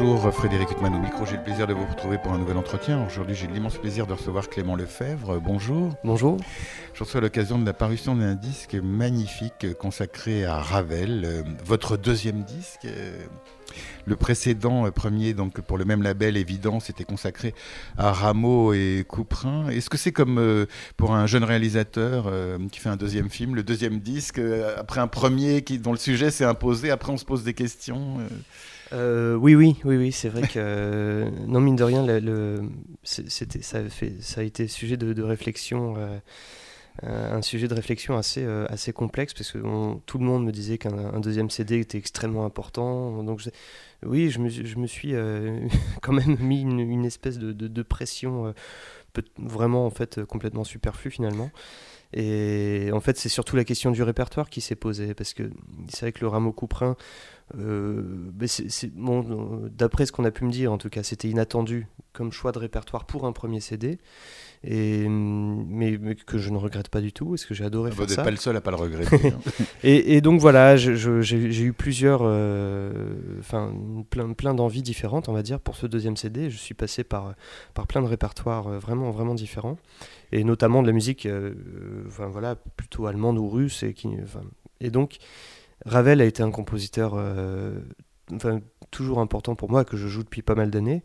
Bonjour Frédéric Huttman au micro, j'ai le plaisir de vous retrouver pour un nouvel entretien. Aujourd'hui j'ai l'immense plaisir de recevoir Clément Lefebvre. Bonjour. Bonjour. Je reçois l'occasion de la parution d'un disque magnifique consacré à Ravel, euh, votre deuxième disque. Euh, le précédent euh, premier, donc pour le même label évident, c'était consacré à Rameau et Couperin. Est-ce que c'est comme pour un jeune réalisateur qui fait un deuxième film, le deuxième disque, après un premier qui, dont le sujet s'est imposé, après on se pose des questions euh, oui, oui, oui, oui, c'est vrai que non mine de rien, le, c'était, ça, a été sujet de, réflexion, euh, un sujet de réflexion assez, euh, assez complexe parce que tout le monde me disait qu'un deuxième CD était extrêmement important. Donc oui, je me, suis quand même mis une, espèce de, pression, vraiment en fait complètement superflue finalement. Et en fait, c'est surtout la question du répertoire qui s'est posée, parce que c'est vrai que le rameau couperin, euh, bon, d'après ce qu'on a pu me dire, en tout cas, c'était inattendu comme choix de répertoire pour un premier CD. Et, mais, que je ne regrette pas du tout, parce que j'ai adoré ah, faire ça. Vous n'êtes pas le seul à pas le regretter. Hein. et, donc voilà, j'ai eu plusieurs, euh, enfin plein, plein d'envies différentes, on va dire, pour ce deuxième CD. Je suis passé par, par plein de répertoires euh, vraiment, vraiment différents, et notamment de la musique, euh, voilà, plutôt allemande ou russe, et qui, et donc Ravel a été un compositeur, enfin toujours important pour moi que je joue depuis pas mal d'années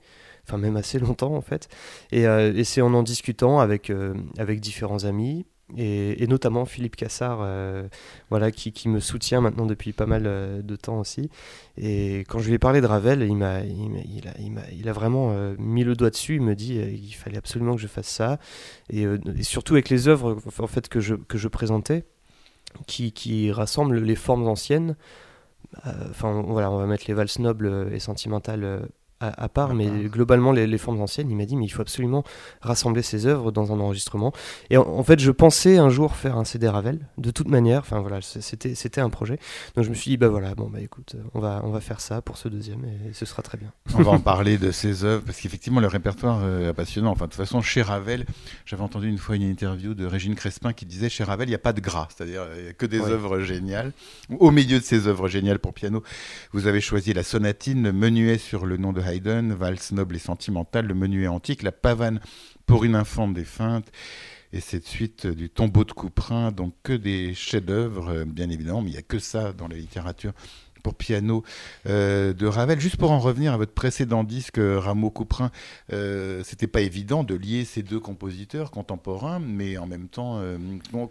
enfin même assez longtemps en fait. Et, euh, et c'est en en discutant avec, euh, avec différents amis, et, notamment Philippe Cassard, euh, voilà, qui, qui, me soutient maintenant depuis pas mal de temps aussi. Et quand je lui ai parlé de Ravel, il m'a, il, a, il, vraiment mis le doigt dessus. Il me dit il fallait absolument que je fasse ça, et, surtout avec les œuvres en fait que je, que je présentais, qui, rassemblent les formes anciennes. Enfin voilà, on va mettre les valses nobles et sentimentales à, part, mais globalement, les, formes anciennes, il m'a dit, mais il faut absolument rassembler ces œuvres dans un enregistrement. Et en, fait, je pensais un jour faire un CD Ravel, de toute manière, enfin voilà, c'était, c'était un projet. Donc je me suis dit, bah voilà, bon, bah écoute, on va, on va faire ça pour ce deuxième et ce sera très bien. On va en parler de ces œuvres, parce qu'effectivement, le répertoire euh, est passionnant. Enfin, de toute façon, chez Ravel, j'avais entendu une fois une interview de Régine Crespin qui disait, chez Ravel, il n'y a pas de gras, c'est-à-dire, il n'y a que des œuvres géniales. Au milieu de ces œuvres géniales pour piano, vous avez choisi la sonatine, le menuet sur le nom de Haydn, valse noble et sentimentale, le menuet antique, la pavane pour une infante défunte, et cette suite du tombeau de Couperin, donc que des chefs-d'œuvre, euh, bien évidemment, mais il n'y a que ça dans la littérature pour piano euh, de Ravel. Juste pour en revenir à votre précédent disque, Rameau Couperin, euh, c'était pas évident de lier ces deux compositeurs contemporains, mais en même temps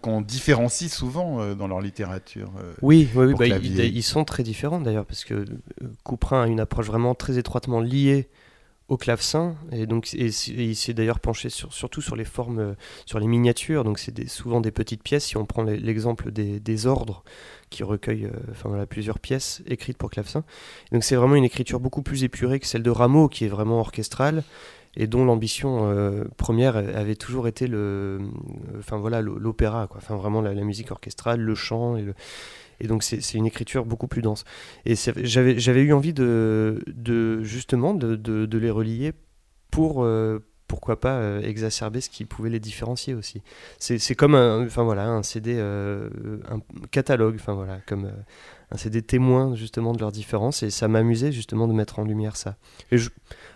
qu'on différencie souvent dans leur littérature. oui, oui, bah, ils, sont très différents d'ailleurs, parce que Couperin a une approche vraiment très étroitement liée au clavecin. Et donc il s'est d'ailleurs penché sur, surtout sur les formes sur les miniatures. Donc c'est souvent des petites pièces. Si on prend l'exemple des, ordres qui recueillent euh, enfin plusieurs pièces écrites pour clavecin. Donc c'est vraiment une écriture beaucoup plus épurée que celle de Rameau qui est vraiment orchestrale et dont l'ambition euh, première avait toujours été le enfin voilà l'opéra quoi. Enfin vraiment la, la, musique orchestrale le chant et le et donc c'est une écriture beaucoup plus dense. Et j'avais eu envie de, justement de, de, les relier pour, euh, pourquoi pas euh, exacerber ce qui pouvait les différencier aussi. C'est comme un, enfin voilà, un CD, euh, un catalogue, enfin voilà, comme un CD témoin justement de leurs différences. Et ça m'amusait justement de mettre en lumière ça. Et je,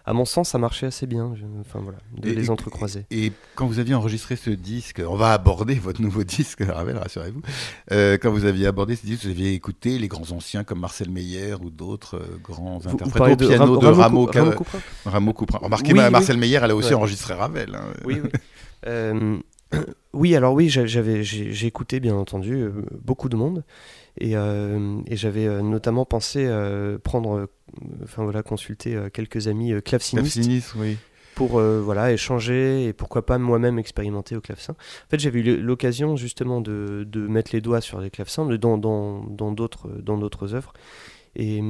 à mon sens, ça marchait assez bien. enfin voilà, de les entrecroiser. Et quand vous aviez enregistré ce disque, on va aborder votre nouveau disque, Ravel, rassurez-vous. Euh, quand vous aviez abordé ce disque, vous aviez écouté les grands anciens comme Marcel Meyer ou d'autres euh, grands interprètes au piano de, Rameau, Couperin. Rameau Couperin. Remarquez, Marcel Meyer, elle a aussi enregistré Ravel. Hein. Oui, oui. Euh, oui, alors oui, j'avais, j'ai écouté bien entendu beaucoup de monde et, et j'avais notamment pensé prendre enfin voilà, consulter euh, quelques amis euh, clavecinistes. oui pour euh, voilà échanger et pourquoi pas moi-même expérimenter au clavecin. En fait, j'avais eu l'occasion justement de, de, mettre les doigts sur les clavecins dans d'autres dans, d'autres œuvres et,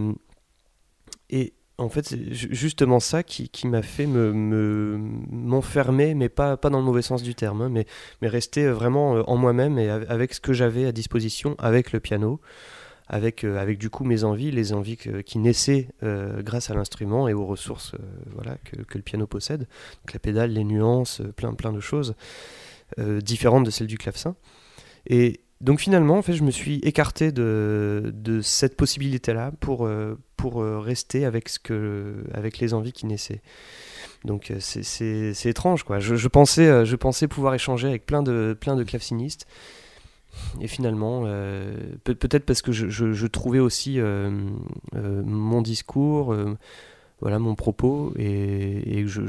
et en fait, c'est justement ça qui, m'a fait me m'enfermer, mais pas, dans le mauvais sens du terme, hein, mais, rester vraiment en moi-même et avec ce que j'avais à disposition avec le piano avec, avec du coup mes envies, les envies qui naissaient grâce à l'instrument et aux ressources que, le piano possède. Donc la pédale, les nuances, plein, de choses différentes de celles du clavecin. Donc finalement, en fait, je me suis écarté de, cette possibilité-là pour, euh, pour euh, rester avec, ce que, avec les envies qui naissaient. Donc euh, c'est étrange, quoi. Je, pensais, je pensais pouvoir échanger avec plein de, plein de clavecinistes. Et finalement, peut-être parce que je, je, trouvais aussi mon discours, voilà, mon propos, et je,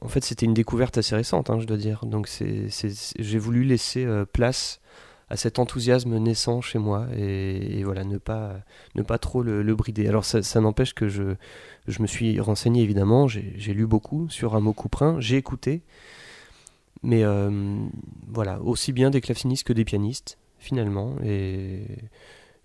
en fait, c'était une découverte assez récente, hein, je dois dire. Donc, j'ai voulu laisser euh, place à cet enthousiasme naissant chez moi et, voilà, ne pas, ne pas trop le, brider. Alors, ça, n'empêche que je, je me suis renseigné évidemment, j'ai lu beaucoup sur Rameau Couperin, j'ai écouté, mais euh, voilà, aussi bien des clavecinistes que des pianistes, finalement. Et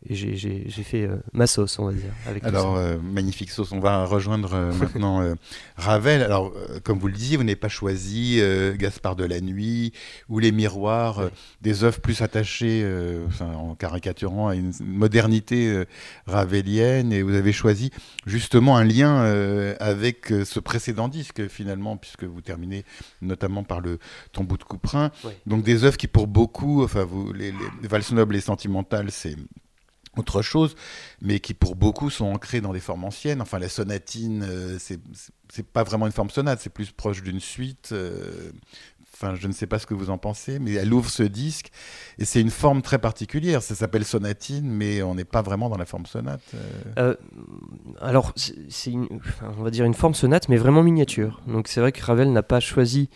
j'ai fait euh, ma sauce, on va dire. Alors, euh, magnifique sauce. On va rejoindre euh, maintenant Ravel. Alors, comme vous le disiez, vous n'avez pas choisi Gaspard de la Nuit ou Les Miroirs, des œuvres plus attachées, en caricaturant à une modernité ravelienne. Et vous avez choisi justement un lien avec ce précédent disque, finalement, puisque vous terminez notamment par le Tombeau de Couperin. Donc, des œuvres qui, pour beaucoup, enfin, vous, les, les Valses nobles et sentimentales, c'est autre chose, mais qui pour beaucoup sont ancrés dans des formes anciennes. Enfin, la sonatine, euh, c'est pas vraiment une forme sonate, c'est plus proche d'une suite. Euh, enfin, je ne sais pas ce que vous en pensez, mais elle ouvre ce disque et c'est une forme très particulière. Ça s'appelle sonatine, mais on n'est pas vraiment dans la forme sonate. Euh. alors, c'est on va dire une forme sonate, mais vraiment miniature. Donc, c'est vrai que Ravel n'a pas choisi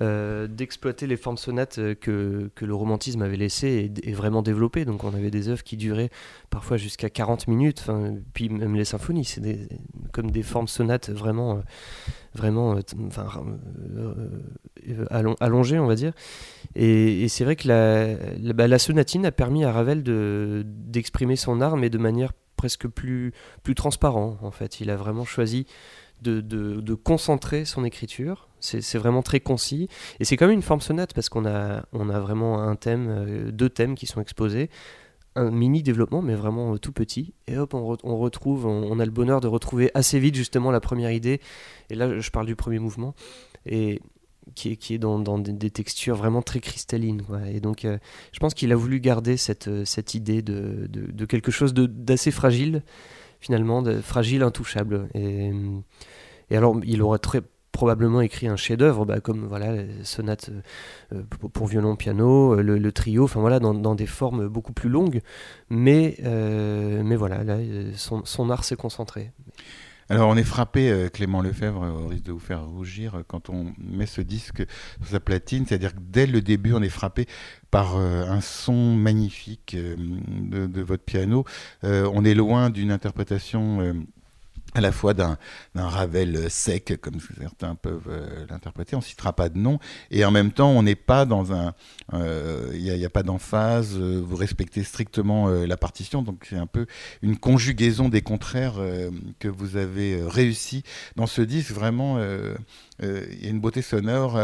euh, d'exploiter les formes sonates euh, que, que, le romantisme avait laissées et, vraiment développées. Donc on avait des œuvres qui duraient parfois jusqu'à 40 minutes, puis même les symphonies, c'est comme des formes sonates vraiment, euh, vraiment allongées, on va dire. Et, c'est vrai que bah, la, sonatine a permis à Ravel d'exprimer son art, mais de manière presque plus, plus transparent, en fait. Il a vraiment choisi de, de, de concentrer son écriture c'est vraiment très concis. Et c'est comme une forme sonate parce qu'on a, on a vraiment un thème, euh, deux thèmes qui sont exposés. Un mini développement, mais vraiment euh, tout petit. Et hop, on, retrouve, on, a le bonheur de retrouver assez vite justement la première idée. Et là, je parle du premier mouvement. Et qui est, qui est dans, des, textures vraiment très cristallines. Et donc, euh, je pense qu'il a voulu garder cette, cette idée de, de, quelque chose d'assez fragile, finalement, fragile, intouchable. Et, alors, il aurait très, probablement écrit un chef-d'œuvre, bah, comme voilà, les sonates euh, pour violon, piano, euh, le, trio, enfin dans, des formes beaucoup plus longues. Mais, euh, mais voilà, là, son art s'est concentré. Alors on est frappé, Clément Lefebvre, au risque de vous faire rougir, quand on met ce disque sur sa platine, c'est-à-dire que dès le début, on est frappé par un son magnifique de, de, votre piano. on est loin d'une interprétation à la fois d'un Ravel sec, comme certains peuvent euh, l'interpréter, on ne citera pas de nom, et en même temps, on n'est pas dans un... Il euh, n'y a, pas d'emphase, euh, vous respectez strictement la partition, donc c'est un peu une conjugaison des contraires que vous avez réussi dans ce disque, vraiment il y a une beauté sonore.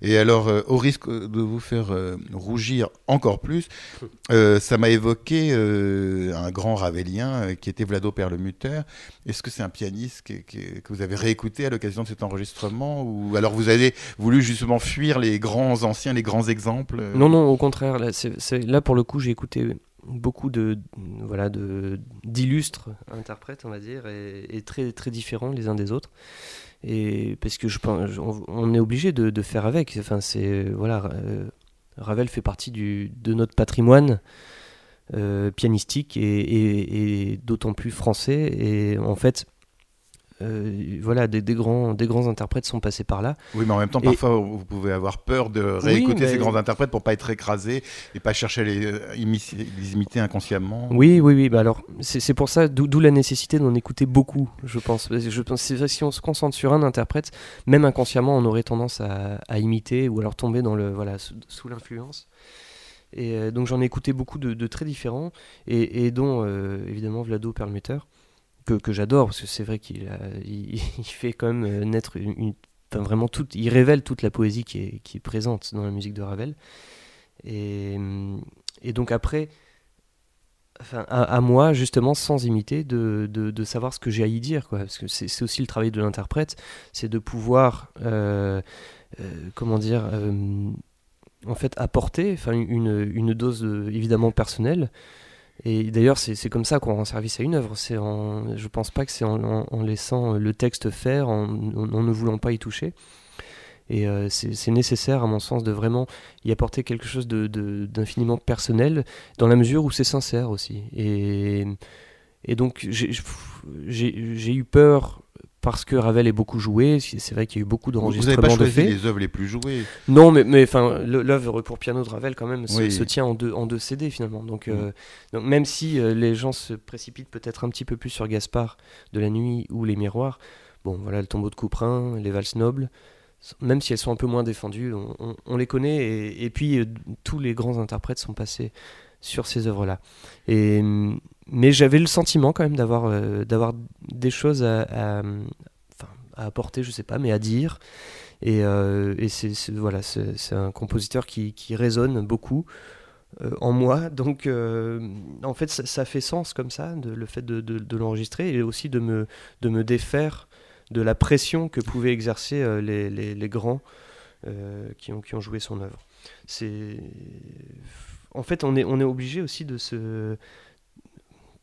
Et alors, au risque de vous faire rougir encore plus, ça m'a évoqué un grand ravelien qui était Vlado Perlemuter. Est-ce que un pianiste que, vous avez réécouté à l'occasion de cet enregistrement Ou alors vous avez voulu justement fuir les grands anciens, les grands exemples Non, non, au contraire. Là, pour le coup, j'ai écouté beaucoup de voilà de d'illustres interprètes on va dire et, et, très très différents les uns des autres et parce que je pense, on, est obligé de, faire avec. Enfin, c'est voilà, euh, Ravel fait partie du, de notre patrimoine euh, pianistique et, et d'autant plus français. Et en fait, euh, voilà, des, grands, des grands interprètes sont passés par là. Oui, mais en même temps, parfois, vous pouvez avoir peur de réécouter ces grands interprètes pour pas être écrasé et pas chercher à les, euh, les imiter inconsciemment. Oui, oui, oui. Bah alors, c'est pour ça, d'où la nécessité d'en écouter beaucoup, je pense. Je pense que si on se concentre sur un interprète, même inconsciemment, on aurait tendance à, imiter ou alors tomber dans le, voilà, sous, l'influence. Et euh, donc j'en ai écouté beaucoup de, très différents, et, dont évidemment Vlado Perlmutter que, j'adore, parce que c'est vrai qu'il il, fait quand même euh, naître une, vraiment tout, il révèle toute la poésie qui est, qui est, présente dans la musique de Ravel. Et, et donc après, enfin, à, moi, justement, sans imiter, de, de, savoir ce que j'ai à y dire. Quoi. Parce que c'est aussi le travail de l'interprète, c'est de pouvoir, euh, euh, comment dire, en fait, apporter une, une dose évidemment personnelle. Et d'ailleurs, c'est comme ça qu'on rend service à une œuvre. En, je pense pas que c'est en, laissant le texte faire, en, ne voulant pas y toucher. Et c'est nécessaire, à mon sens, de vraiment y apporter quelque chose d'infiniment personnel, dans la mesure où c'est sincère aussi. Et donc, j'ai eu peur parce que Ravel est beaucoup joué. C'est vrai qu'il y a eu beaucoup d'enregistrements de faits. les œuvres les plus jouées. Non, mais mais enfin l'œuvre pour piano de Ravel quand même se, tient en deux en deux CD finalement. Donc, mm. euh, donc même si euh, les gens se précipitent peut-être un petit peu plus sur Gaspard de la nuit ou les miroirs, bon voilà le tombeau de Couperin, les valses nobles même si elles sont un peu moins défendues, on, les connaît. Et, puis, euh, tous les grands interprètes sont passés sur ces œuvres-là. Mais j'avais le sentiment quand même d'avoir euh, d'avoir des choses à, apporter, je sais pas, mais à dire. Et, euh, c'est voilà, c'est un compositeur qui, résonne beaucoup. en moi. Donc, en fait, ça, fait sens comme ça, de, le fait de, l'enregistrer et aussi de me, de me défaire de la pression que pouvaient exercer euh, les, les, grands euh, qui, ont, qui ont joué son œuvre. C'est en fait on est obligé aussi de se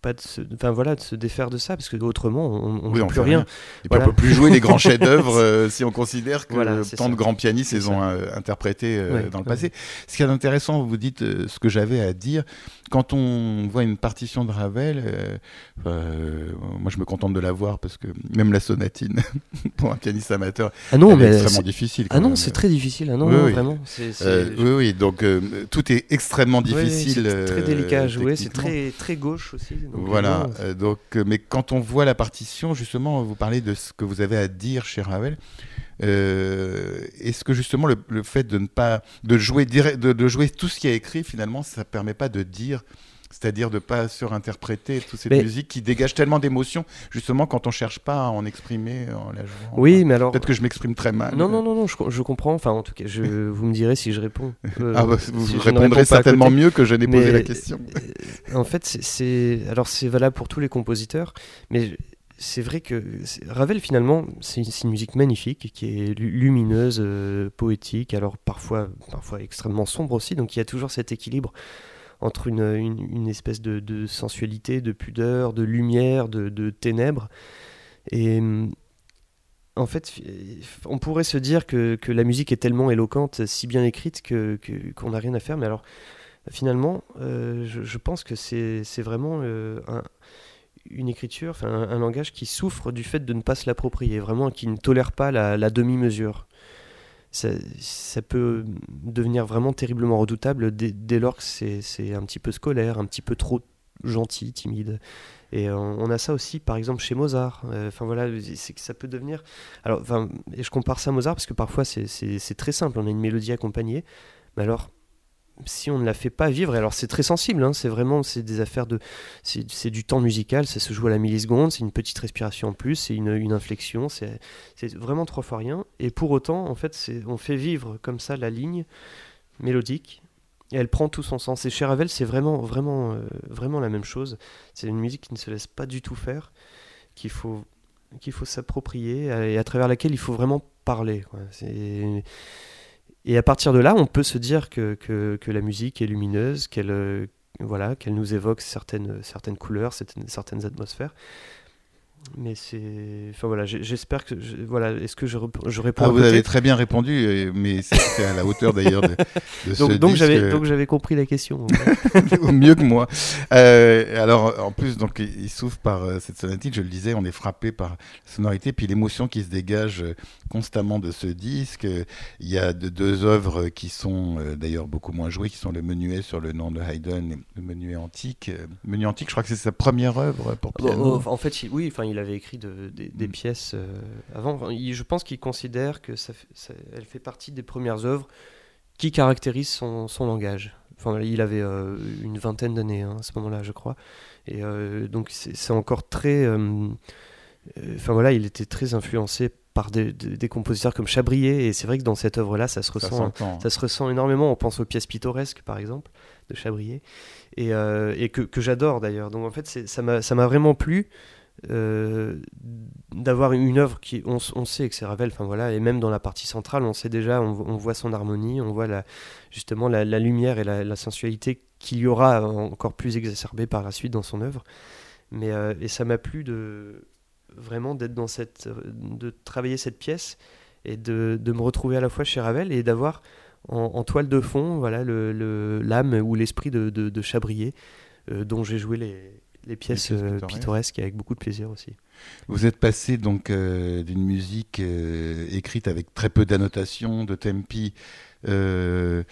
pas de se, enfin voilà de se défaire de ça parce que autrement on, ne peut rien. Et puis on peut plus jouer les grands chefs-d'œuvre euh, si on considère que tant de grands pianistes les ont interprétés dans le passé. Ce qui est intéressant, vous dites ce que j'avais à dire quand on voit une partition de Ravel, euh, euh, moi je me contente de la voir parce que même la sonatine pour un pianiste amateur, ah non, est extrêmement difficile. Ah non, c'est très difficile. Ah non, oui, vraiment. Euh, oui, oui, donc tout est extrêmement difficile. c'est très délicat à jouer, c'est très très gauche aussi. Voilà. donc, mais quand on voit la partition, justement, vous parlez de ce que vous avez à dire chez Ravel. Euh, Est-ce que justement le, fait de ne pas de jouer de, de, jouer tout ce qui est écrit finalement ça permet pas de dire c'est-à-dire de ne pas surinterpréter toutes ces musiques qui dégagent tellement d'émotions, justement quand on cherche pas à en exprimer en la jouant. Oui, mais alors. Peut-être que je m'exprime très mal. Non, non, non, non, je, comprends. Enfin, en tout cas, je, vous me direz si je réponds. Euh, ah bah, vous répondrez certainement mieux que je n'ai posé la question. Euh, en fait, c'est. Alors, c'est valable pour tous les compositeurs, mais c'est vrai que Ravel finalement c'est une, musique magnifique qui est lumineuse, euh, poétique, alors parfois, parfois extrêmement sombre aussi, donc il y a toujours cet équilibre entre une, une, espèce de, sensualité, de pudeur, de lumière, de, ténèbres. Et en fait, on pourrait se dire que, que, la musique est tellement éloquente, si bien écrite, qu'on que, qu'on n'a rien à faire, mais alors finalement, euh, je, pense que c'est vraiment euh, un une écriture, enfin, un, langage qui souffre du fait de ne pas se l'approprier, vraiment qui ne tolère pas la, demi-mesure. Ça, peut devenir vraiment terriblement redoutable dès, lors que c'est un petit peu scolaire, un petit peu trop gentil, timide. Et on, a ça aussi, par exemple, chez Mozart. Euh, enfin voilà, c'est que ça peut devenir. Alors, et je compare ça à Mozart parce que parfois c'est très simple. On a une mélodie accompagnée, mais alors si on ne la fait pas vivre, alors c'est très sensible, hein, c'est vraiment c'est des affaires de, c'est du temps musical, ça se joue à la milliseconde, c'est une petite respiration en plus, c'est une, une, inflexion, c'est vraiment trois fois rien. Et pour autant, en fait, on fait vivre comme ça la ligne mélodique. Et elle prend tout son sens. Et chez Ravel, c'est vraiment, vraiment, euh, vraiment la même chose. C'est une musique qui ne se laisse pas du tout faire, qu'il faut, qu'il faut s'approprier et à travers laquelle il faut vraiment parler. C'est et à partir de là, on peut se dire que, la musique est lumineuse, qu'elle euh, voilà, qu'elle nous évoque certaines, couleurs, certaines atmosphères mais c'est enfin voilà j'espère que voilà est-ce que je, je réponds ah, vous avez très bien répondu mais c'est à la hauteur d'ailleurs de, de donc, ce donc j'avais donc j'avais compris la question mieux que moi. Euh, alors en plus donc il souffre par euh, cette sonatine je le disais on est frappé par la sonorité puis l'émotion qui se dégage euh, constamment de ce disque. Il y a de, deux œuvres qui sont d'ailleurs beaucoup moins jouées qui sont le menuet sur le nom de Haydn et le menuet antique. Le menuet antique je crois que c'est sa première œuvre pour piano. en fait oui enfin il avait écrit des, mm. pièces euh, avant. je pense qu'il considère que ça, elle fait partie des premières œuvres qui caractérisent son, langage. Enfin, il avait euh, une vingtaine d'années hein, à ce moment-là, je crois. Et euh, donc c'est encore très... Enfin voilà, il était très influencé par des, compositeurs comme Chabrier. Et c'est vrai que dans cette œuvre-là, ça, se ressent, ça, se ressent énormément. On pense aux pièces pittoresques, par exemple de Chabrier, et, et que, que j'adore d'ailleurs. Donc en fait, ça m'a vraiment plu. D'avoir une œuvre qui on, on sait que c'est Ravel enfin voilà et même dans la partie centrale on sait déjà on, voit son harmonie on voit justement la, lumière et la, sensualité qu'il y aura encore plus exacerbée par la suite dans son œuvre. Mais et ça m'a plu de vraiment d'être dans cette, de travailler cette pièce et de, de, me retrouver à la fois chez Ravel et d'avoir en, toile de fond voilà l'âme ou l'esprit de, de, de, Chabrier euh, dont j'ai joué les, les pièces, euh, pittoresques. avec beaucoup de plaisir aussi. Vous êtes passé donc euh, d'une musique écrite avec très peu d'annotations, de tempi, de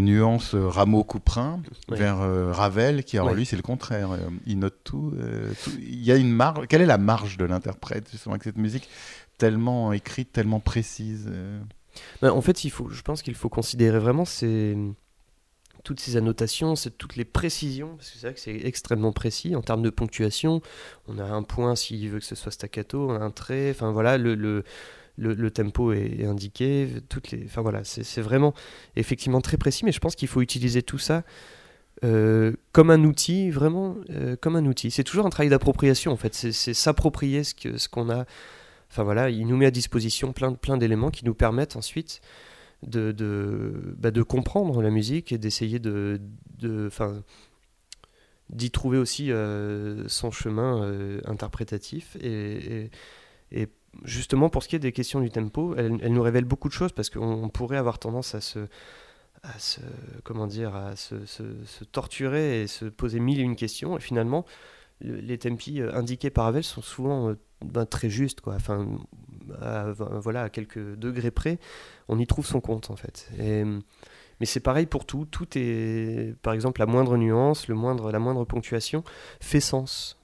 nuances Rameau-Couperin vers Ravel, qui alors lui c'est le contraire. il note tout, tout, Il y a une marge. Quelle est la marge de l'interprète justement avec cette musique tellement écrite, tellement précise ben, En fait, il faut, je pense qu'il faut considérer vraiment ces toutes ces annotations, toutes les précisions, parce que c'est vrai que c'est extrêmement précis en termes de ponctuation. On a un point s'il veut que ce soit staccato, un trait, enfin voilà, le, tempo est, indiqué, toutes les, enfin voilà, c'est vraiment effectivement très précis, mais je pense qu'il faut utiliser tout ça euh, comme un outil, vraiment euh, comme un outil. C'est toujours un travail d'appropriation en fait, c'est s'approprier ce qu'on ce a. Enfin voilà, il nous met à disposition plein d'éléments qui nous permettent ensuite de, bah, de comprendre la musique et d'essayer de, de d'y trouver aussi euh, son chemin euh, interprétatif. Et, et, justement, pour ce qui est des questions du tempo, elle, elle nous révèle beaucoup de choses parce qu'on pourrait avoir tendance à se, à se, comment dire, à se, se, torturer et se poser mille et une questions. Et finalement, les tempi euh, indiqués par Ravel sont souvent ben, très justes. Enfin, à, voilà, à quelques degrés près, on y trouve son compte en fait. Et, mais c'est pareil pour tout. Tout est, par exemple, la moindre nuance, le moindre, la moindre ponctuation fait sens.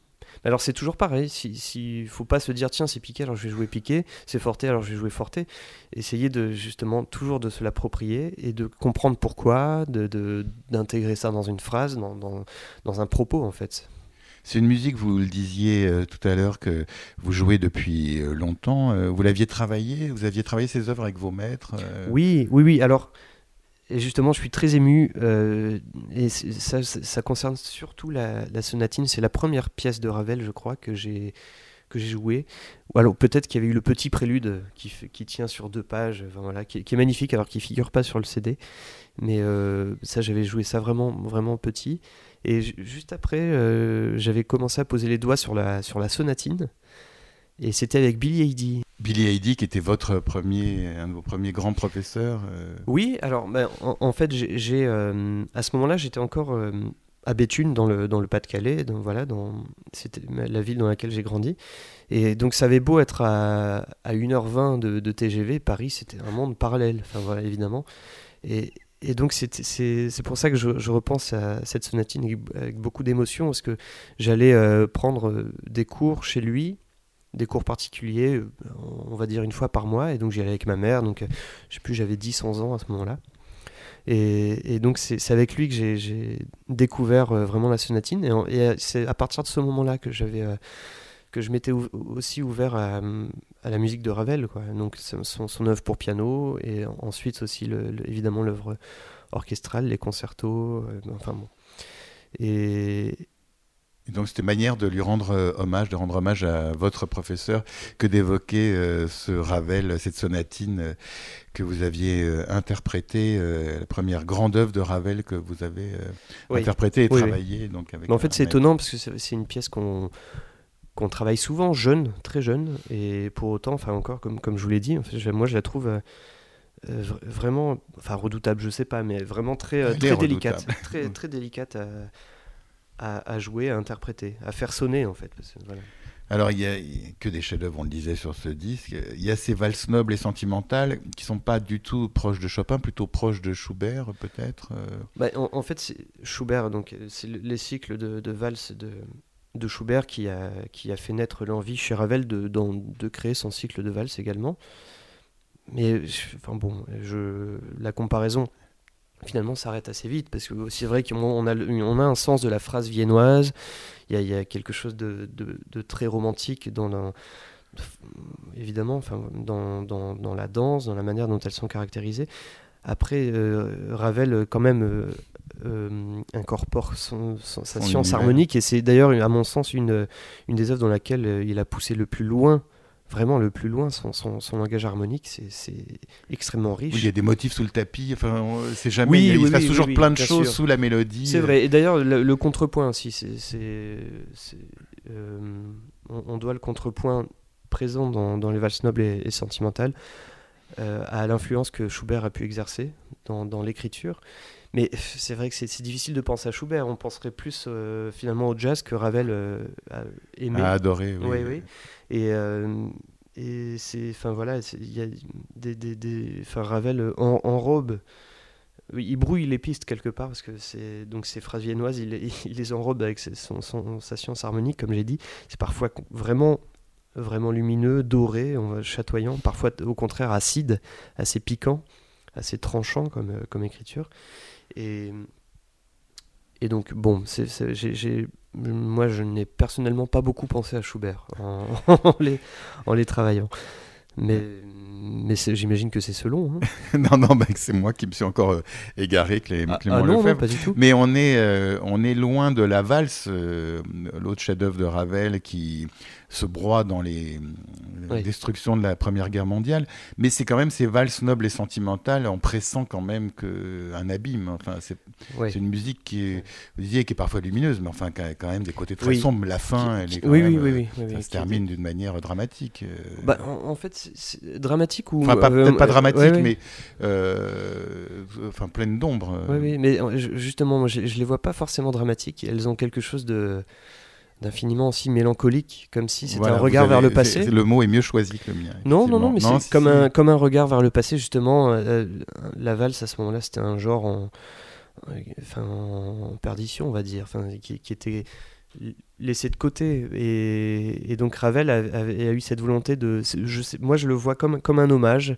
Alors c'est toujours pareil. S'il si, faut pas se dire tiens c'est piqué alors je vais jouer piqué, c'est forté alors je vais jouer forté. Essayer de justement toujours de se l'approprier et de comprendre pourquoi, de d'intégrer ça dans une phrase, dans un propos en fait. C'est une musique, vous le disiez euh, tout à l'heure, que vous jouez depuis euh, longtemps. Euh, vous l'aviez travaillé Vous aviez travaillé ces œuvres avec vos maîtres Oui, oui, oui. Alors, justement, je suis très ému. et ça, ça, concerne surtout la, sonatine. C'est la première pièce de Ravel, je crois, que j'ai que j'ai joué. Alors peut-être qu'il y avait eu le petit prélude qui, qui tient sur deux pages, voilà, qui, qui, est magnifique alors qu'il figure pas sur le CD. Mais ça, j'avais joué ça vraiment, vraiment petit. Et juste après, euh, j'avais commencé à poser les doigts sur la, sur la sonatine. Et c'était avec Billy Heidi. Billy Heidi, qui était votre premier, un de vos premiers grands professeurs. Euh. Oui, alors ben, en, fait, j'ai, euh, à ce moment-là, j'étais encore à Béthune, dans le, dans le Pas-de-Calais. Donc voilà, c'était la ville dans laquelle j'ai grandi. Et donc ça avait beau être à, à 1h20 de, de TGV, Paris, c'était un monde parallèle, enfin voilà, évidemment. Et, et donc c'est pour ça que je, repense à cette sonatine avec, beaucoup d'émotion, parce que j'allais euh, prendre euh, des cours chez lui, des cours particuliers, euh, on va dire une fois par mois, et donc j'y allais avec ma mère, donc je sais plus, j'avais 10-11 ans à ce moment-là. Et, donc c'est avec lui que j'ai découvert vraiment la sonatine, et, et c'est à partir de ce moment-là que j'avais que je m'étais aussi ouvert à, la musique de Ravel, donc son, œuvre pour piano, et ensuite aussi évidemment l'œuvre orchestrale, les concertos, euh, enfin bon. Et, donc c'était manière de lui rendre euh, hommage, de rendre hommage à votre professeur, que d'évoquer euh, ce Ravel, cette sonatine que vous aviez interprétée, la première grande œuvre de Ravel que vous avez interprétée et travaillée. Donc avec en fait c'est étonnant parce que c'est une pièce qu'on qu'on travaille souvent jeune, très jeune, et pour autant, enfin encore, comme, comme je vous l'ai dit, moi je la trouve euh, euh, vraiment, enfin redoutable, je sais pas, mais vraiment très, euh, très délicate, très, très délicate à, à, jouer, à interpréter, à faire sonner en fait. Alors, il y a que des chefs-d'œuvre, on le disait sur ce disque. Il y a ces valses nobles et sentimentales qui sont pas du tout proches de Chopin, plutôt proches de Schubert, peut-être. Bah, en, fait, Schubert, donc c'est les cycles de, de valses de de Schubert qui a, qui a fait naître l'envie chez Ravel de, de, créer son cycle de valse également. Mais enfin bon, je, la comparaison finalement s'arrête assez vite parce que c'est vrai qu'on a, on a un sens de la phrase viennoise, il y a, il y a quelque chose de, de, très romantique dans évidemment enfin, dans, dans, dans, la danse, dans la manière dont elles sont caractérisées. Après, euh, Ravel quand même euh, incorpore sa science harmonique et c'est d'ailleurs à mon sens une, une des œuvres dans laquelle il a poussé le plus loin vraiment le plus loin, son, son, langage harmonique, c'est extrêmement riche. il y a des motifs sous le tapis, enfin, c'est jamais, il, se passe toujours plein de choses sous la mélodie. C'est vrai, et d'ailleurs, le, contrepoint aussi, c'est, euh, on, doit le contrepoint présent dans, dans les valses nobles et, sentimentales euh, à l'influence que Schubert a pu exercer dans, dans l'écriture. Mais c'est vrai que c'est difficile de penser à Schubert. On penserait plus euh, finalement au jazz que Ravel a aimé. A adoré, oui. oui, oui. Et, euh, et c'est, enfin voilà, il y a des, des, des Ravel en, en, robe. Il brouille les pistes quelque part parce que c'est donc ces phrases viennoises, il, il les enrobe avec son, son, sa science harmonique, comme j'ai dit. C'est parfois vraiment vraiment lumineux, doré, chatoyant, parfois au contraire acide, assez piquant, assez tranchant comme, comme écriture. Et, et donc, bon, moi, je n'ai personnellement pas beaucoup pensé à Schubert en, les, en les travaillant. Mais, mais j'imagine que c'est selon. Hein. non, non, bah, c'est moi qui me suis encore euh, égaré, Clément, ah, ah non, pas du tout. Mais on est, euh, on est loin de la valse, euh, l'autre chef-d'œuvre de Ravel qui se broie dans les, destructions de la Première Guerre mondiale. Mais c'est quand même ces valses nobles et sentimentales en pressant quand même qu'un abîme. Enfin, c'est une musique qui est, vous disiez, qui est parfois lumineuse, mais enfin, qui a quand même des côtés très sombres. La fin, elle est quand oui, même, oui, oui, ça se termine d'une manière dramatique. Bah, en, fait, dramatique ou enfin, peut-être pas dramatique, mais enfin pleine d'ombre. Oui, oui, mais justement, je, je les vois pas forcément dramatiques. Elles ont quelque chose de d'infiniment aussi mélancolique, comme si c'était un regard vers le passé. Le mot est mieux choisi que le mien. Non, non, non, mais c'est comme, un, comme un regard vers le passé, justement. Euh, euh, la valse, à ce moment-là, c'était un genre en, enfin, en perdition, on va dire, enfin, qui, qui était laissé de côté. Et, et donc Ravel a, a, eu cette volonté de... Je sais, moi, je le vois comme, comme un hommage,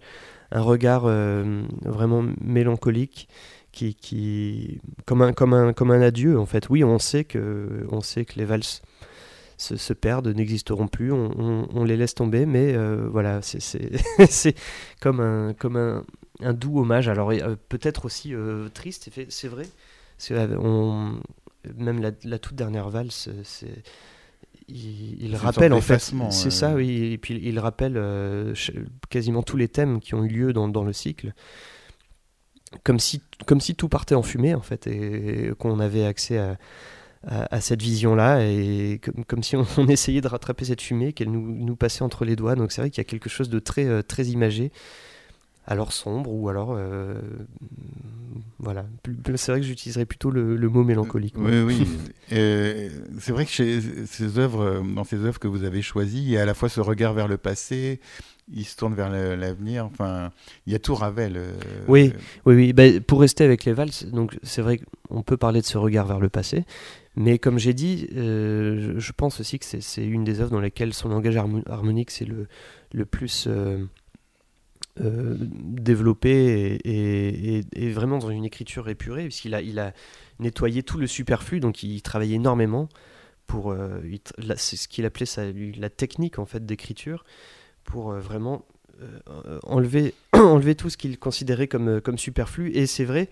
un regard euh, vraiment mélancolique qui, comme, un, comme, un, comme un adieu en fait. Oui, on sait que, on sait que les valses se, se perdent, n'existeront plus, on, on, les laisse tomber, mais euh, voilà, c'est comme, un, comme un, un, doux hommage. Alors euh, peut-être aussi euh, triste, c'est vrai. On, même la, la, toute dernière valse, c'est il, rappelle en fait, c'est ça, oui, et puis il rappelle quasiment tous les thèmes qui ont eu lieu dans, dans le cycle comme si, comme si tout partait en fumée en fait et, qu'on avait accès à, à, cette vision-là et comme, si on, essayait de rattraper cette fumée qu'elle nous, nous, passait entre les doigts. Donc c'est vrai qu'il y a quelque chose de très, euh, très imagé, alors sombre ou alors euh, voilà. C'est vrai que j'utiliserais plutôt le, mot mélancolique. Oui, oui. c'est vrai que chez ces œuvres, dans ces œuvres que vous avez choisies, il y a à la fois ce regard vers le passé, il se tourne vers l'avenir. Enfin, il y a tout Ravel. Euh, oui, oui, oui. Ben, pour rester avec les valses, donc c'est vrai qu'on peut parler de ce regard vers le passé, mais comme j'ai dit, euh, je pense aussi que c'est une des œuvres dans lesquelles son langage harmonique c'est le, le plus euh, développé et, vraiment dans une écriture épurée, puisqu'il a, il a nettoyé tout le superflu, donc il travaillait énormément pour c'est ce qu'il appelait ça, la technique en fait d'écriture pour euh, vraiment euh, enlever, enlever tout ce qu'il considérait comme, euh, comme superflu. Et c'est vrai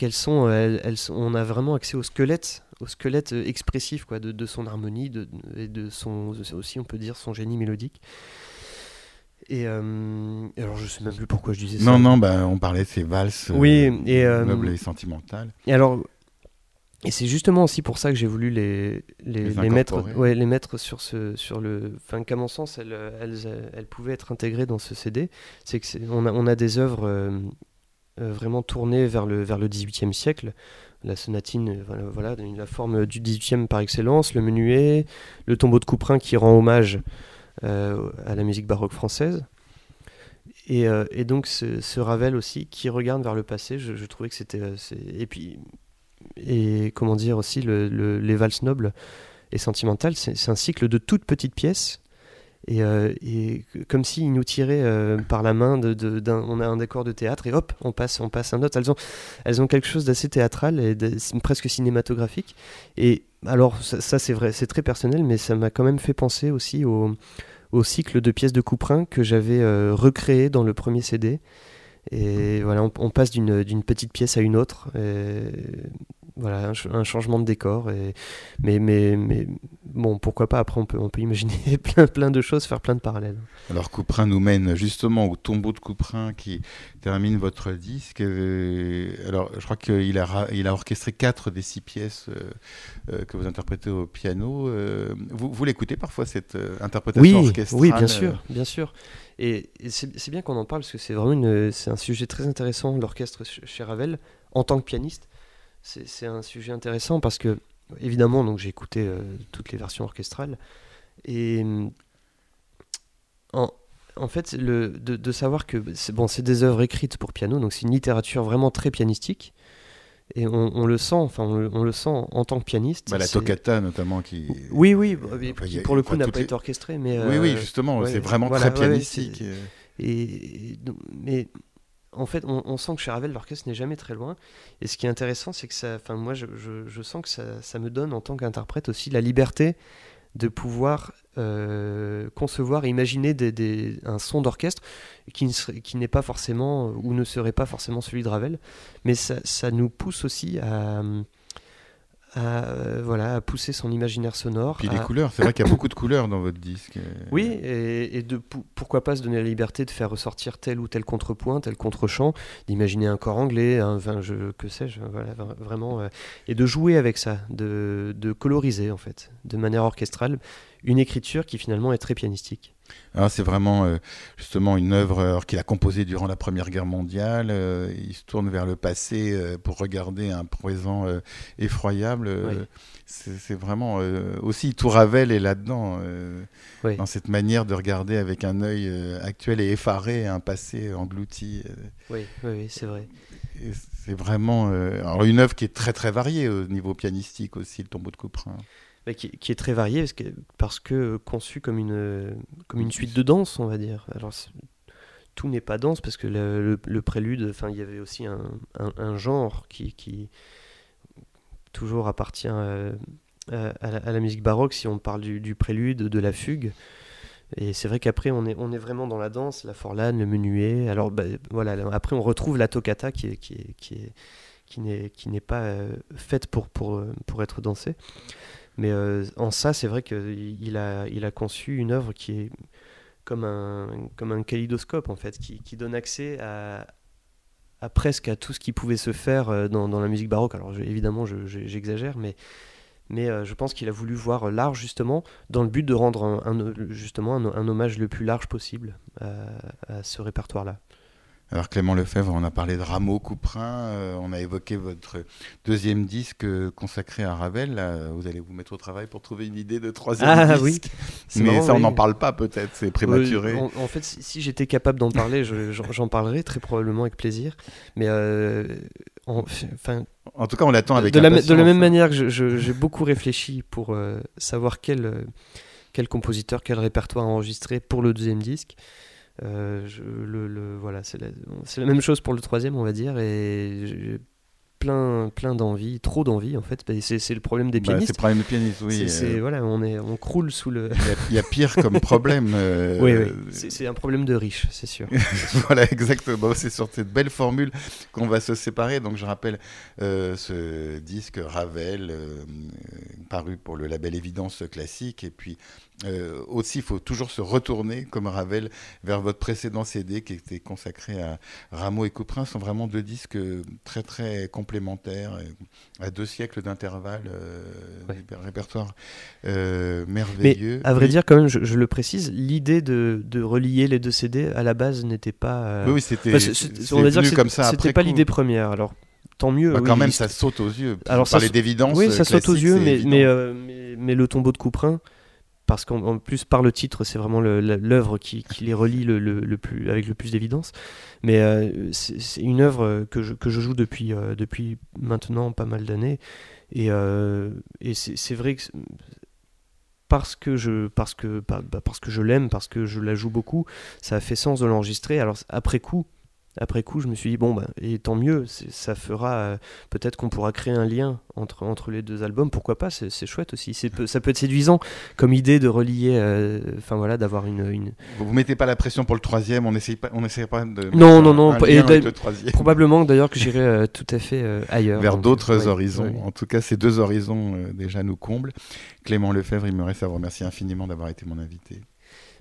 qu'elles sont, elles, sont, on a vraiment accès au squelette, au squelette expressif quoi, de, de son harmonie de, et de son, aussi on peut dire son génie mélodique. Et alors je sais même plus pourquoi je disais ça. Non, non, bah, on parlait de ces valses oui, et, nobles et sentimentales. Et alors, et c'est justement aussi pour ça que j'ai voulu les, les, les, mettre, ouais, les mettre sur, ce, sur le. Enfin, qu'à mon sens, elles, elles, elles, pouvaient être intégrées dans ce CD. C'est qu'on a, on a des œuvres euh, euh, vraiment tournées vers le, vers le 18e siècle. La sonatine, euh, voilà, la forme du 18e par excellence, le menuet, le tombeau de Couperin qui rend hommage à la musique baroque française. Et, et donc ce, Ravel aussi qui regarde vers le passé, je, trouvais que c'était. Et puis et comment dire aussi le, les valses nobles et sentimentales, c'est un cycle de toutes petites pièces. Et, euh, et comme s'ils nous tiraient euh, par la main, on a un décor de théâtre et hop, on passe, on passe un autre. Elles ont, elles ont quelque chose d'assez théâtral et presque cinématographique. Et alors, ça, c'est vrai, c'est très personnel, mais ça m'a quand même fait penser aussi au, cycle de pièces de Couperin que j'avais euh, recréé dans le premier CD. Et voilà, on, passe d'une petite pièce à une autre. Voilà, un, changement de décor. Et, mais, mais, mais bon, pourquoi pas, après on peut, on peut imaginer plein, plein de choses, faire plein de parallèles. Alors Couperin nous mène justement au tombeau de Couperin qui termine votre disque. Euh, alors je crois qu'il a, il a orchestré quatre des six pièces euh, euh, que vous interprétez au piano. vous, vous l'écoutez parfois cette interprétation oui, orchestrale? Oui, bien sûr, bien sûr. Et, c'est bien qu'on en parle parce que c'est vraiment un sujet très intéressant, l'orchestre chez Ravel, en tant que pianiste c'est un sujet intéressant parce que, évidemment, donc j'ai écouté euh, toutes les versions orchestrales. Et en, en fait, le, de, savoir que c'est bon, des œuvres écrites pour piano, donc c'est une littérature vraiment très pianistique. Et on, le sent, enfin, on, le sent en tant que pianiste. Bah, la toccata notamment qui. Oui, oui, qui pour le coup n'a pas été orchestrée, mais. oui, oui, euh, justement, c'est vraiment très pianistique. et, mais en fait, on, sent que chez Ravel, l'orchestre n'est jamais très loin. Et ce qui est intéressant, c'est que ça, enfin, moi, je, sens que ça, me donne, en tant qu'interprète aussi, la liberté de pouvoir euh, concevoir, imaginer un son d'orchestre qui, qui n'est pas forcément, ou ne serait pas forcément celui de Ravel. Mais ça nous pousse aussi à à, euh, voilà, à pousser son imaginaire sonore. Puis les couleurs, c'est vrai qu'il y a beaucoup de couleurs dans votre disque. Oui, et, de pourquoi pas se donner la liberté de faire ressortir tel ou tel contrepoint, tel contre-champ, d'imaginer un corps anglais, un, enfin, je, que sais-je, voilà, vraiment, euh, et de jouer avec ça, de, de coloriser en fait, de manière orchestrale, une écriture qui finalement est très pianistique. Ah, c'est vraiment euh, justement une œuvre qu'il a composée durant la Première Guerre mondiale. Euh, il se tourne vers le passé euh, pour regarder un présent effroyable. C'est vraiment aussi tout Ravel est là-dedans, dans cette manière de regarder avec un œil actuel et effaré un passé englouti. Oui, oui, c'est vrai. C'est vraiment alors une œuvre qui est très très variée au niveau pianistique aussi, le tombeau de Couperin qui, est très varié parce que, parce que conçu comme une, comme une suite de danse, on va dire. Alors, tout n'est pas danse parce que le, prélude, il y avait aussi un, un, genre qui, qui, toujours appartient à, à, la, musique baroque si on parle du, prélude, de la fugue. Et c'est vrai qu'après, on est, on est vraiment dans la danse, la forlane, le menuet. Alors, bah, voilà, après, on retrouve la toccata qui est, qui est, qui est, qui n'est, pas euh, faite pour, pour, pour être dansée. Mais euh, en ça, c'est vrai qu'il a, il a conçu une œuvre qui est comme un, comme kaléidoscope, en fait, qui, donne accès à, presque à tout ce qui pouvait se faire euh, dans, la musique baroque. Alors évidemment, j'exagère, mais, mais euh, je pense qu'il a voulu voir large, justement, dans le but de rendre un, justement un, hommage le plus large possible à ce répertoire-là. Alors Clément Lefebvre, on a parlé de Rameau, Couperin, euh, on a évoqué votre deuxième disque consacré à Ravel. vous allez vous mettre au travail pour trouver une idée de troisième ah, disque. Oui. Mais ça, on n'en parle pas peut-être, c'est prématuré. en, fait, si, j'étais capable d'en parler, j'en parlerai très probablement avec plaisir. Mais euh, enfin. En tout cas, on l'attend avec de la, de la même manière que j'ai beaucoup réfléchi pour euh, savoir quel, quel compositeur, quel répertoire enregistrer pour le deuxième disque. Euh, le, voilà, c'est la, la, même chose pour le troisième, on va dire, et plein, plein d'envie, trop d'envie en fait. C'est le problème des bah, pianistes. c'est le problème des pianistes, oui. Euh. voilà, on, est, on croule sous le. Il y, a pire comme problème. Euh, oui, oui. C'est un problème de riche, c'est sûr. voilà, exactement. C'est sur cette belle formule qu'on va se séparer. Donc je rappelle ce disque Ravel, paru pour le label Évidence Classique, et puis euh, aussi, il faut toujours se retourner, comme Ravel, vers votre précédent CD qui était consacré à Rameau et Couperin. Ce sont vraiment deux disques très très complémentaires, à deux siècles d'intervalle, euh, répertoire euh, merveilleux. Mais à vrai dire, quand même, je, le précise, l'idée de, de, relier les deux CD à la base n'était pas. Euh, oui, c'était. on va dire que comme ça. C'était pas l'idée première. Alors tant mieux. Bah, quand même, ça saute aux yeux. Alors, ça d'évidence. Oui, ça saute aux yeux, mais, mais, mais, le tombeau de Couperin parce qu'en plus par le titre c'est vraiment l'œuvre qui, les relie le, plus, avec le plus d'évidence. Mais euh, c'est une œuvre que je, joue depuis, euh, depuis maintenant pas mal d'années. Et, euh, c'est vrai que parce que je parce que bah, parce que je l'aime parce que je la joue beaucoup ça a fait sens de l'enregistrer. Alors après coup après coup, je me suis dit, bon, bah, et tant mieux, ça fera, peut-être qu'on pourra créer un lien entre, entre les deux albums, pourquoi pas, c'est chouette aussi. Ça peut être séduisant comme idée de relier, enfin voilà, d'avoir une, une, Vous ne mettez pas la pression pour le troisième, on n'essaye pas, on pas de... Non, non, non, et probablement d'ailleurs que j'irai tout à fait ailleurs. Vers d'autres horizons. En tout cas, ces deux horizons déjà nous comblent. Clément Lefebvre, il me reste à vous remercier infiniment d'avoir été mon invité.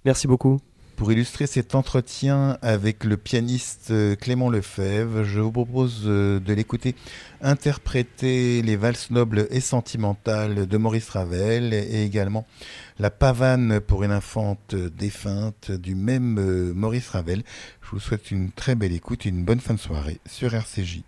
Merci beaucoup. Pour illustrer cet entretien avec le pianiste euh, Clément Lefebvre, je vous propose euh, de l'écouter interpréter les valses nobles et sentimentales de Maurice Ravel et également la pavane pour une infante défunte du même euh, Maurice Ravel. Je vous souhaite une très belle écoute une bonne fin de soirée sur RCJ.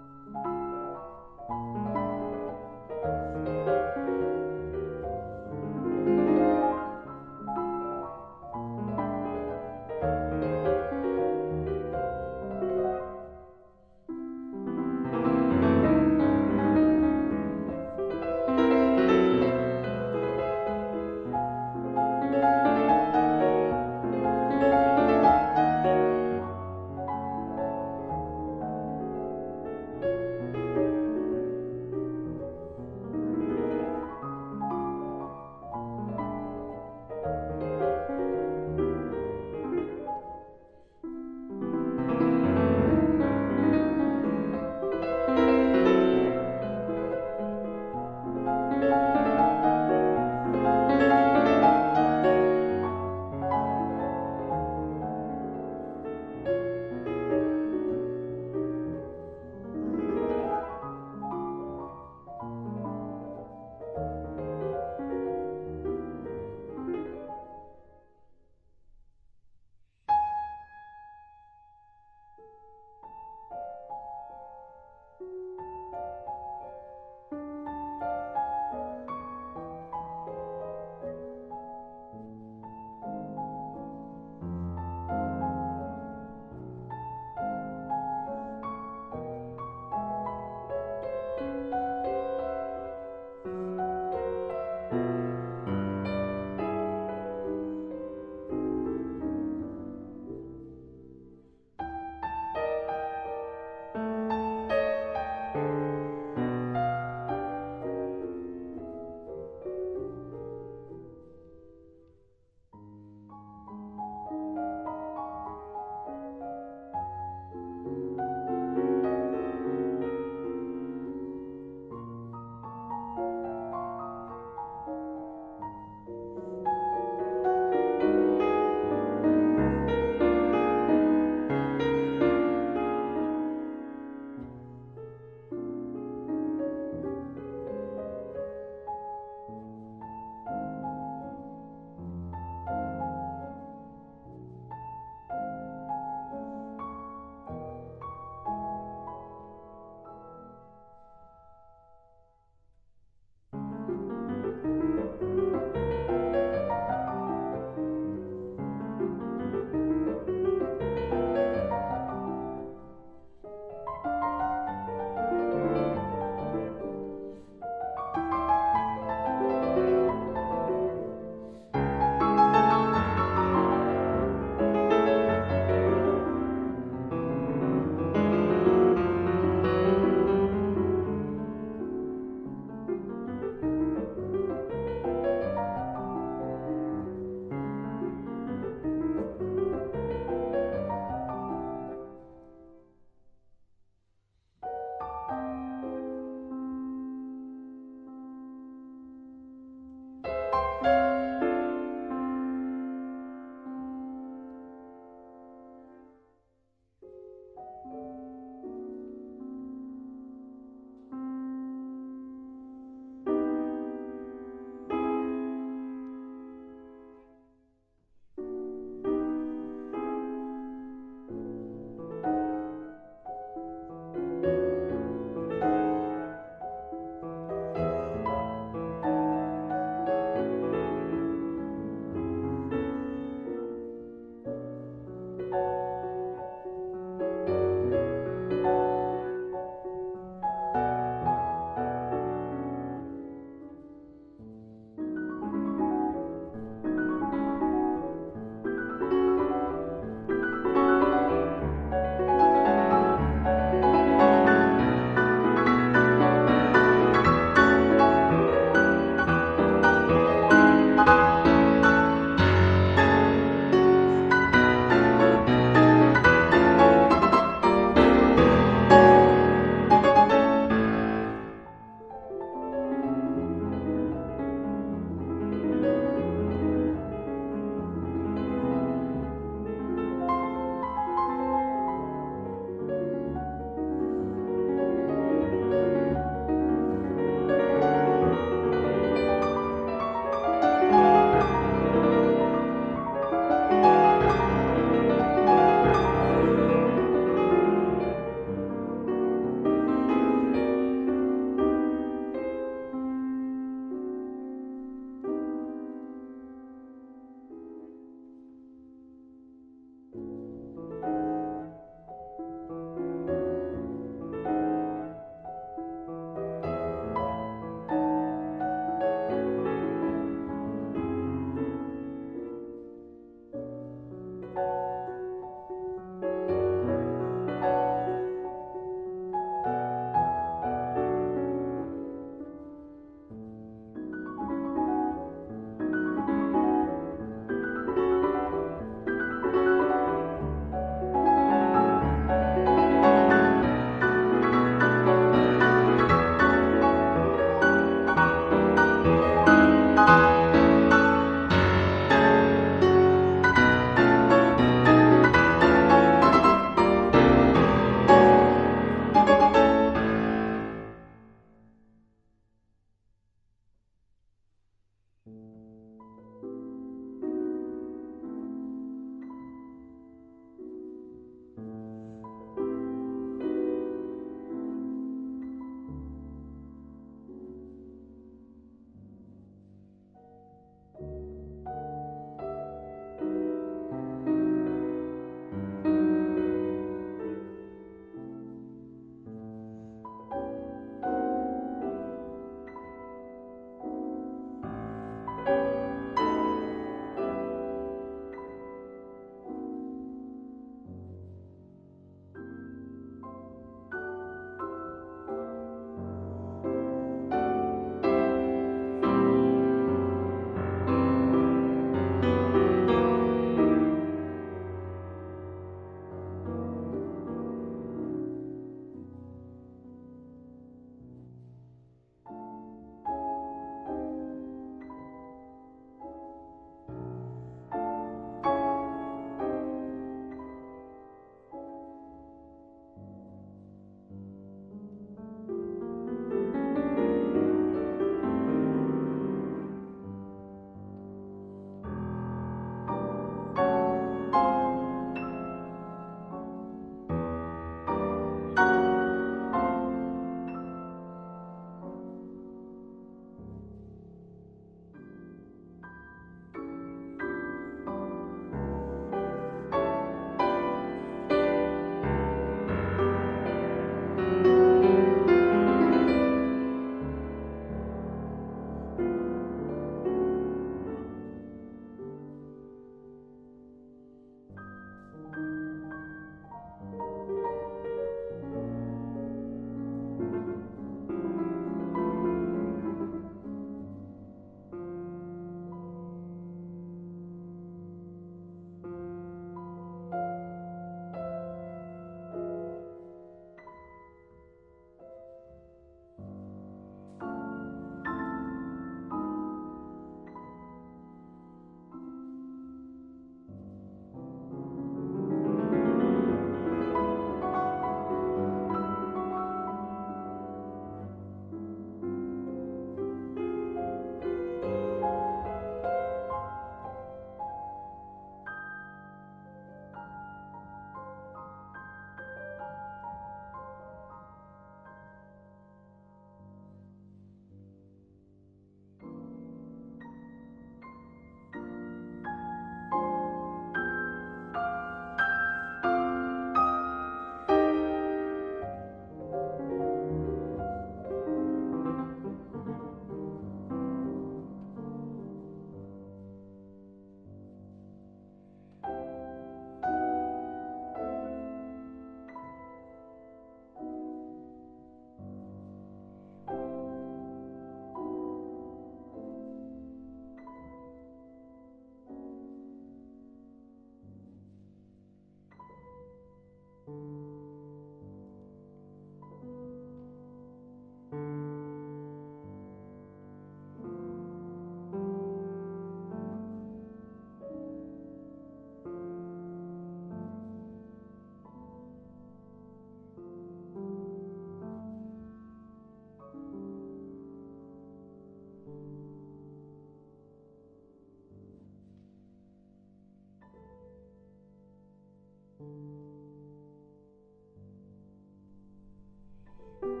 Amen.